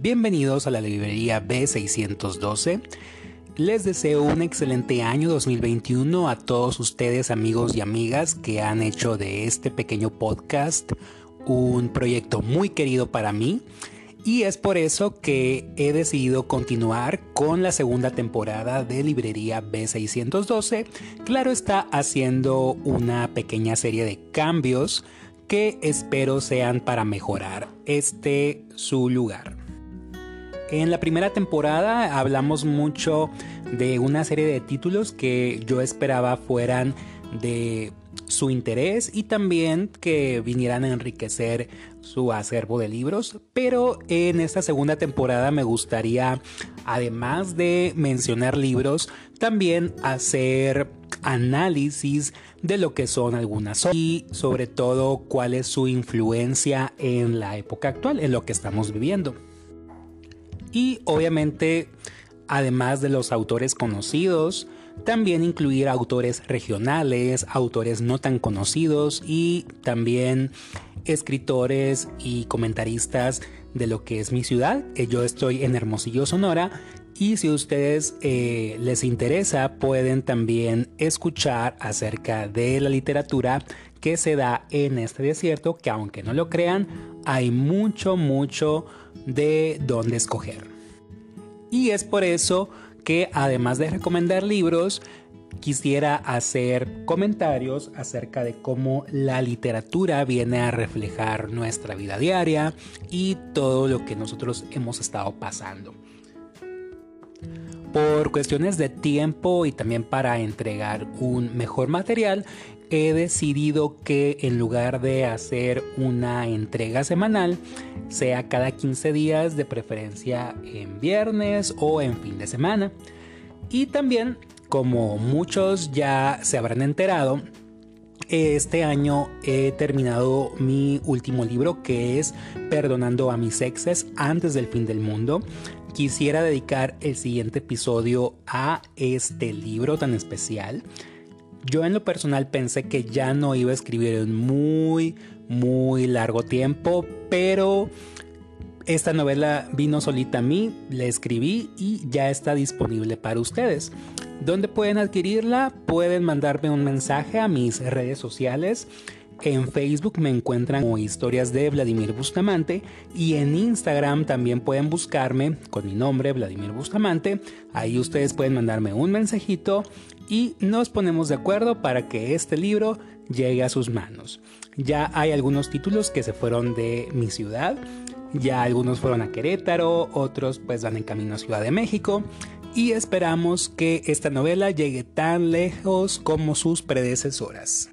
Bienvenidos a la librería B612. Les deseo un excelente año 2021 a todos ustedes amigos y amigas que han hecho de este pequeño podcast un proyecto muy querido para mí y es por eso que he decidido continuar con la segunda temporada de Librería B612. Claro está haciendo una pequeña serie de cambios que espero sean para mejorar este su lugar. En la primera temporada hablamos mucho de una serie de títulos que yo esperaba fueran de su interés y también que vinieran a enriquecer su acervo de libros, pero en esta segunda temporada me gustaría, además de mencionar libros, también hacer análisis de lo que son algunas y sobre todo cuál es su influencia en la época actual, en lo que estamos viviendo. Y obviamente, además de los autores conocidos, también incluir autores regionales, autores no tan conocidos y también escritores y comentaristas de lo que es mi ciudad. Eh, yo estoy en Hermosillo, Sonora. Y si a ustedes eh, les interesa, pueden también escuchar acerca de la literatura que se da en este desierto, que aunque no lo crean, hay mucho, mucho de dónde escoger. Y es por eso que además de recomendar libros, quisiera hacer comentarios acerca de cómo la literatura viene a reflejar nuestra vida diaria y todo lo que nosotros hemos estado pasando. Por cuestiones de tiempo y también para entregar un mejor material, he decidido que en lugar de hacer una entrega semanal, sea cada 15 días, de preferencia en viernes o en fin de semana. Y también, como muchos ya se habrán enterado, este año he terminado mi último libro que es Perdonando a mis exes antes del fin del mundo. Quisiera dedicar el siguiente episodio a este libro tan especial. Yo en lo personal pensé que ya no iba a escribir en muy, muy largo tiempo, pero esta novela vino solita a mí, la escribí y ya está disponible para ustedes. ¿Dónde pueden adquirirla? Pueden mandarme un mensaje a mis redes sociales. En Facebook me encuentran como historias de Vladimir Bustamante y en Instagram también pueden buscarme con mi nombre Vladimir Bustamante. Ahí ustedes pueden mandarme un mensajito y nos ponemos de acuerdo para que este libro llegue a sus manos. Ya hay algunos títulos que se fueron de mi ciudad, ya algunos fueron a Querétaro, otros pues van en camino a Ciudad de México y esperamos que esta novela llegue tan lejos como sus predecesoras.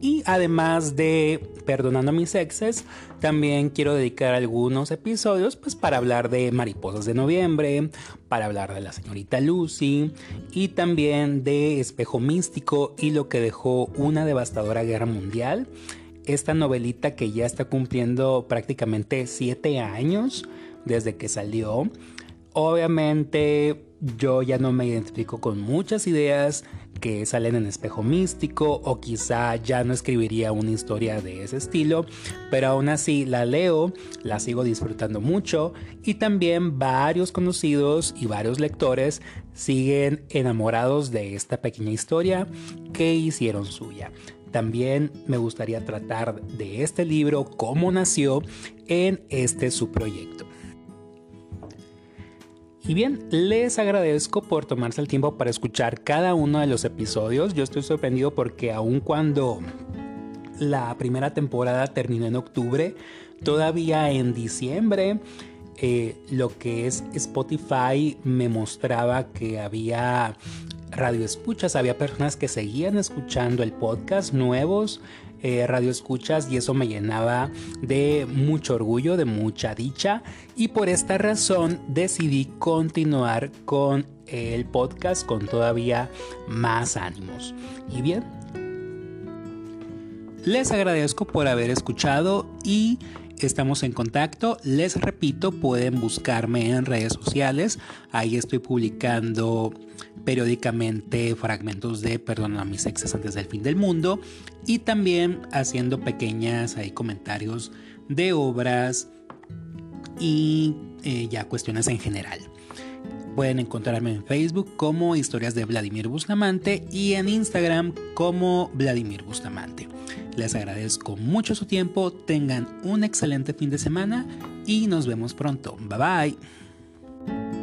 Y además de Perdonando mis exes, también quiero dedicar algunos episodios pues para hablar de Mariposas de Noviembre, para hablar de la señorita Lucy y también de Espejo Místico y lo que dejó una devastadora guerra mundial. Esta novelita que ya está cumpliendo prácticamente 7 años desde que salió. Obviamente yo ya no me identifico con muchas ideas que salen en espejo místico o quizá ya no escribiría una historia de ese estilo, pero aún así la leo, la sigo disfrutando mucho y también varios conocidos y varios lectores siguen enamorados de esta pequeña historia que hicieron suya. También me gustaría tratar de este libro, cómo nació en este su proyecto. Y bien, les agradezco por tomarse el tiempo para escuchar cada uno de los episodios. Yo estoy sorprendido porque aun cuando la primera temporada terminó en octubre, todavía en diciembre eh, lo que es Spotify me mostraba que había radio escuchas, había personas que seguían escuchando el podcast nuevos eh, radio escuchas y eso me llenaba de mucho orgullo, de mucha dicha y por esta razón decidí continuar con el podcast con todavía más ánimos. Y bien, les agradezco por haber escuchado y estamos en contacto. Les repito, pueden buscarme en redes sociales. Ahí estoy publicando periódicamente fragmentos de Perdona a mis exes antes del fin del mundo y también haciendo pequeñas ahí comentarios de obras y eh, ya cuestiones en general. Pueden encontrarme en Facebook como Historias de Vladimir Bustamante y en Instagram como Vladimir Bustamante. Les agradezco mucho su tiempo, tengan un excelente fin de semana y nos vemos pronto. Bye bye.